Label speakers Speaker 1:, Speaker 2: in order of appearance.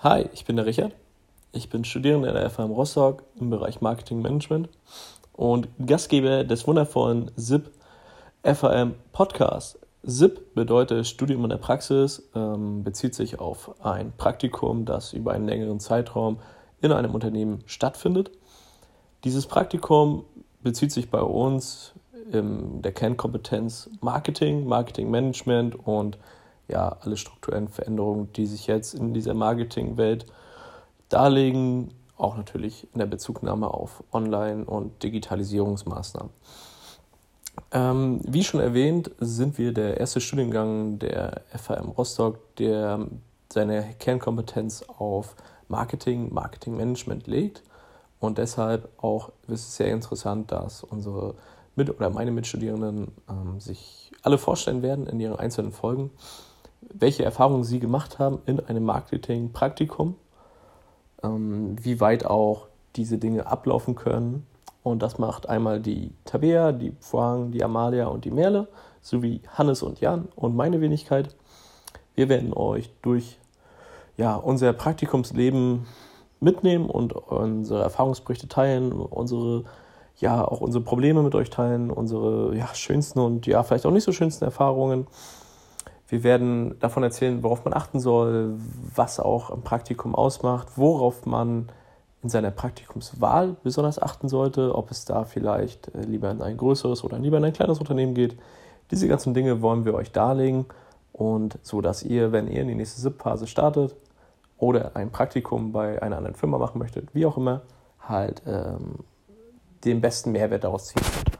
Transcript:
Speaker 1: Hi, ich bin der Richard. Ich bin Studierender der FAM Rostock im Bereich Marketing Management und Gastgeber des wundervollen SIP FAM Podcast. SIP bedeutet Studium in der Praxis, ähm, bezieht sich auf ein Praktikum, das über einen längeren Zeitraum in einem Unternehmen stattfindet. Dieses Praktikum bezieht sich bei uns in der Kernkompetenz Marketing, Marketing Management und ja, alle strukturellen Veränderungen, die sich jetzt in dieser Marketingwelt darlegen, auch natürlich in der Bezugnahme auf Online- und Digitalisierungsmaßnahmen. Ähm, wie schon erwähnt, sind wir der erste Studiengang der FAM Rostock, der seine Kernkompetenz auf Marketing, Marketingmanagement legt. Und deshalb auch ist es sehr interessant, dass unsere mit oder meine Mitstudierenden ähm, sich alle vorstellen werden in ihren einzelnen Folgen welche Erfahrungen Sie gemacht haben in einem Marketing-Praktikum, ähm, wie weit auch diese Dinge ablaufen können. Und das macht einmal die Tabea, die Phuang, die Amalia und die Merle, sowie Hannes und Jan und meine Wenigkeit. Wir werden euch durch ja, unser Praktikumsleben mitnehmen und unsere Erfahrungsberichte teilen, unsere ja auch unsere Probleme mit euch teilen, unsere ja, schönsten und ja vielleicht auch nicht so schönsten Erfahrungen wir werden davon erzählen, worauf man achten soll, was auch im Praktikum ausmacht, worauf man in seiner Praktikumswahl besonders achten sollte, ob es da vielleicht äh, lieber in ein größeres oder lieber in ein kleines Unternehmen geht. Diese ganzen Dinge wollen wir euch darlegen und so, dass ihr, wenn ihr in die nächste SIP-Phase startet oder ein Praktikum bei einer anderen Firma machen möchtet, wie auch immer, halt ähm, den besten Mehrwert daraus ziehen könnt.